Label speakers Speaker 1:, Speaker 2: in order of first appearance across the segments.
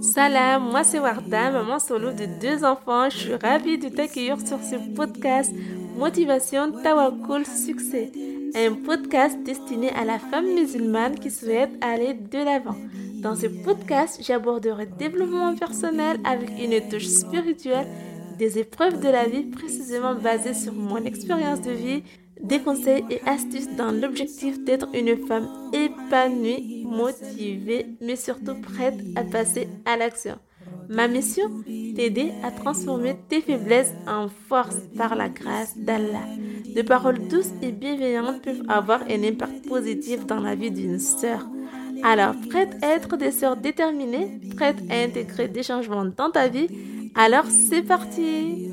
Speaker 1: Salam, moi c'est Warda, maman solo de deux enfants. Je suis ravie de t'accueillir sur ce podcast Motivation Tawakul Succès, un podcast destiné à la femme musulmane qui souhaite aller de l'avant. Dans ce podcast, j'aborderai développement personnel avec une touche spirituelle, des épreuves de la vie précisément basées sur mon expérience de vie des conseils et astuces dans l'objectif d'être une femme épanouie, motivée, mais surtout prête à passer à l'action. Ma mission, t'aider à transformer tes faiblesses en force par la grâce d'Allah. De paroles douces et bienveillantes peuvent avoir un impact positif dans la vie d'une sœur. Alors, prête à être des sœurs déterminées, prête à intégrer des changements dans ta vie, alors c'est parti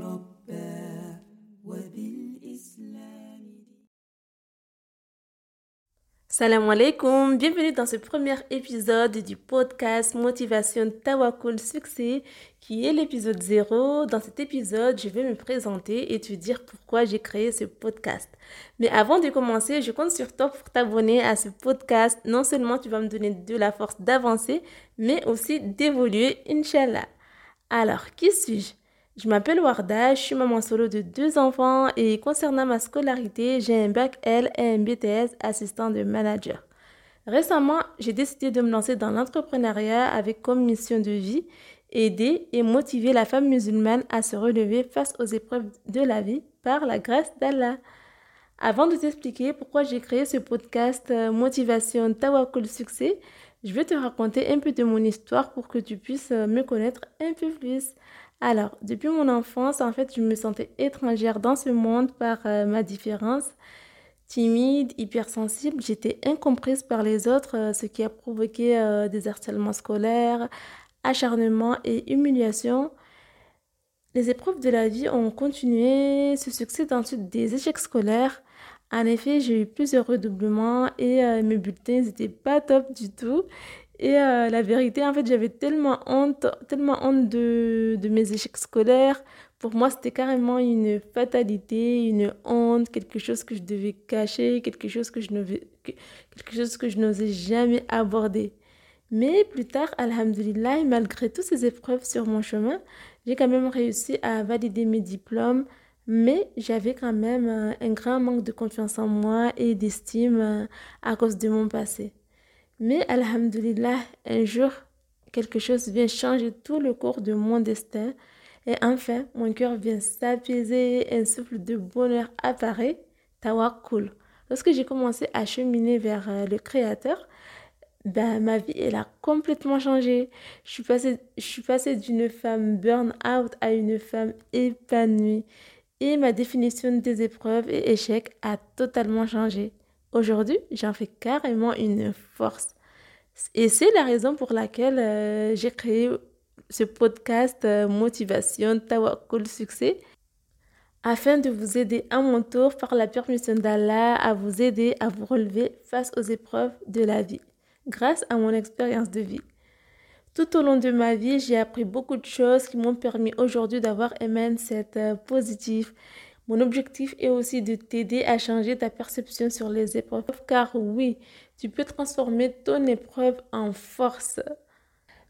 Speaker 1: Salam alaikum, bienvenue dans ce premier épisode du podcast Motivation Tawakul Succès qui est l'épisode 0. Dans cet épisode, je vais me présenter et te dire pourquoi j'ai créé ce podcast. Mais avant de commencer, je compte sur toi pour t'abonner à ce podcast. Non seulement tu vas me donner de la force d'avancer, mais aussi d'évoluer, Inch'Allah. Alors, qui suis-je? Je m'appelle Warda, je suis maman solo de deux enfants et concernant ma scolarité, j'ai un bac L et un BTS assistant de manager. Récemment, j'ai décidé de me lancer dans l'entrepreneuriat avec comme mission de vie aider et motiver la femme musulmane à se relever face aux épreuves de la vie par la grâce d'Allah. Avant de t'expliquer pourquoi j'ai créé ce podcast euh, Motivation Tawakul Succès, je vais te raconter un peu de mon histoire pour que tu puisses euh, me connaître un peu plus. Alors, depuis mon enfance, en fait, je me sentais étrangère dans ce monde par euh, ma différence. Timide, hypersensible, j'étais incomprise par les autres, euh, ce qui a provoqué euh, des harcèlements scolaires, acharnement et humiliation. Les épreuves de la vie ont continué, ce succès ensuite des échecs scolaires. En effet, j'ai eu plusieurs redoublements et mes bulletins n'étaient pas top du tout. Et euh, la vérité, en fait, j'avais tellement honte, tellement honte de, mes échecs scolaires. Pour moi, c'était carrément une fatalité, une honte, quelque chose que je devais cacher, quelque chose que je n'osais, quelque chose que je n'osais jamais aborder. Mais plus tard, alhamdulillah, malgré toutes ces épreuves sur mon chemin, j'ai quand même réussi à valider mes diplômes, mais j'avais quand même euh, un grand manque de confiance en moi et d'estime euh, à cause de mon passé. Mais Alhamdulillah, un jour, quelque chose vient changer tout le cours de mon destin. Et enfin, mon cœur vient s'apaiser, un souffle de bonheur apparaît. Tawakkul. Lorsque j'ai commencé à cheminer vers euh, le Créateur, ben, ma vie, elle a complètement changé. Je suis passée, je suis passée d'une femme burn-out à une femme épanouie. Et ma définition des épreuves et échecs a totalement changé. Aujourd'hui, j'en fais carrément une force. Et c'est la raison pour laquelle euh, j'ai créé ce podcast euh, Motivation Tawakkul Succès afin de vous aider à mon tour par la permission d'Allah à vous aider à vous relever face aux épreuves de la vie grâce à mon expérience de vie. Tout au long de ma vie, j'ai appris beaucoup de choses qui m'ont permis aujourd'hui d'avoir un mindset euh, positif mon objectif est aussi de t'aider à changer ta perception sur les épreuves, car oui, tu peux transformer ton épreuve en force.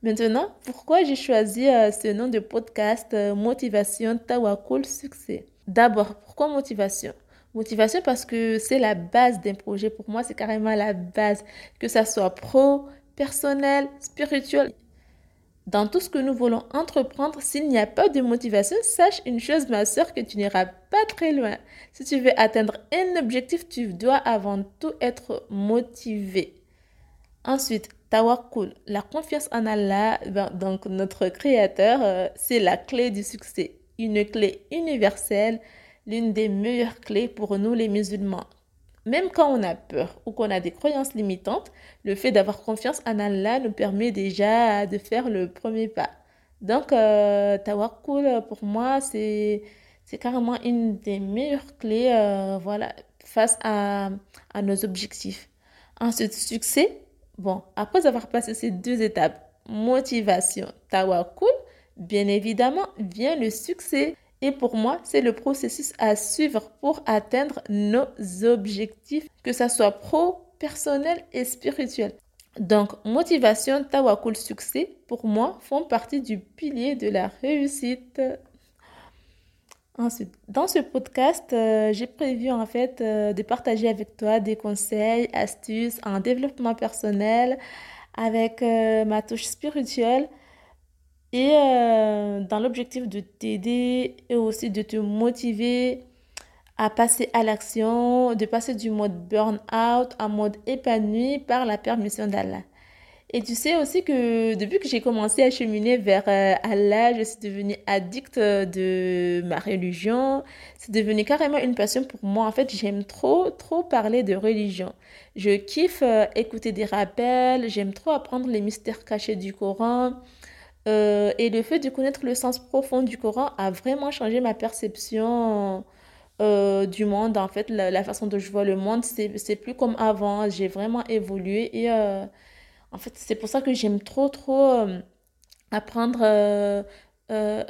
Speaker 1: Maintenant, pourquoi j'ai choisi euh, ce nom de podcast euh, Motivation Tawakul Succès? D'abord, pourquoi motivation? Motivation parce que c'est la base d'un projet. Pour moi, c'est carrément la base. Que ça soit pro, personnel, spirituel. Dans tout ce que nous voulons entreprendre, s'il n'y a pas de motivation, sache une chose, ma soeur, que tu n'iras pas très loin. Si tu veux atteindre un objectif, tu dois avant tout être motivé. Ensuite, tawakkul, la confiance en Allah, ben, donc notre créateur, euh, c'est la clé du succès. Une clé universelle, l'une des meilleures clés pour nous les musulmans. Même quand on a peur ou qu'on a des croyances limitantes, le fait d'avoir confiance en Allah nous permet déjà de faire le premier pas. Donc, euh, pour moi, c'est, carrément une des meilleures clés euh, voilà, face à, à nos objectifs. Ensuite, succès. Bon, après avoir passé ces deux étapes, motivation, Tawakkul, bien évidemment, vient le succès. Et pour moi, c'est le processus à suivre pour atteindre nos objectifs, que ce soit pro, personnel et spirituel. Donc, motivation, tawakul, succès, pour moi, font partie du pilier de la réussite. Ensuite, dans ce podcast, euh, j'ai prévu en fait euh, de partager avec toi des conseils, astuces en développement personnel avec euh, ma touche spirituelle et dans l'objectif de t'aider et aussi de te motiver à passer à l'action, de passer du mode burn-out à mode épanoui par la permission d'Allah. Et tu sais aussi que depuis que j'ai commencé à cheminer vers euh, Allah, je suis devenue addict de ma religion. C'est devenu carrément une passion pour moi. En fait, j'aime trop, trop parler de religion. Je kiffe euh, écouter des rappels. J'aime trop apprendre les mystères cachés du Coran. Euh, et le fait de connaître le sens profond du Coran a vraiment changé ma perception du monde. En fait, la, façon dont je vois le monde, c'est plus comme avant. J'ai vraiment évolué et en fait, c'est pour ça que j'aime trop, trop euh, apprendre, euh, euh,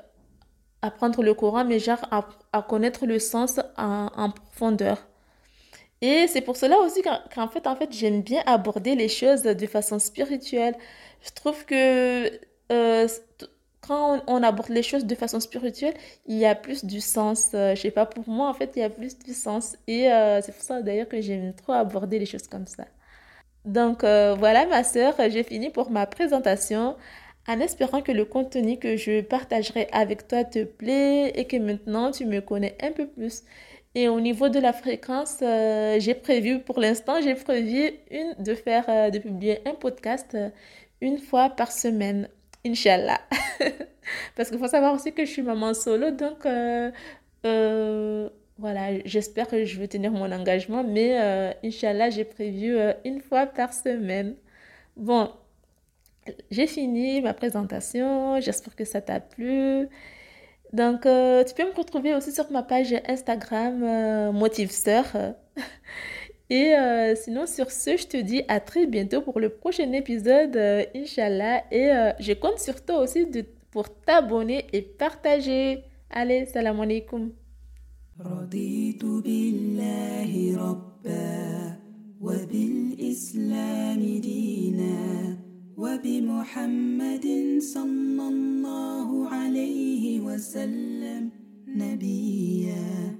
Speaker 1: apprendre le Coran, mais genre à, connaître le sens en, profondeur. Et c'est pour cela aussi qu'en fait, en fait j'aime bien aborder les choses de façon spirituelle. Je trouve que quand on, aborde les choses de façon spirituelle, il y a plus du sens. je sais pas, pour moi, en fait, il y a plus du sens. Et c'est pour ça d'ailleurs que j'aime trop aborder les choses comme ça. Donc euh, voilà ma sœur, j'ai fini pour ma présentation en espérant que le contenu que je partagerai avec toi te plaît et que maintenant tu me connais un peu plus. Et au niveau de la fréquence, euh, j'ai prévu, pour l'instant, j'ai prévu une, de faire, euh, de publier un podcast une fois par semaine, Inch'Allah. Parce qu'il faut savoir aussi que je suis maman solo, donc voilà, j'espère que je vais tenir mon engagement, mais euh, Inch'Allah, j'ai prévu euh, une fois par semaine. Bon, j'ai fini ma présentation, j'espère que ça t'a plu. Donc, euh, tu peux me retrouver aussi sur ma page Instagram Motive Sœur. Et sinon, sur ce, je te dis à très bientôt pour le prochain épisode, Inch'Allah. Et je compte sur toi aussi de, pour t'abonner et partager. Allez, salam alaikum. رضيت بالله ربا وبالإسلام دينا وبمحمد صلى الله عليه وسلم نبيا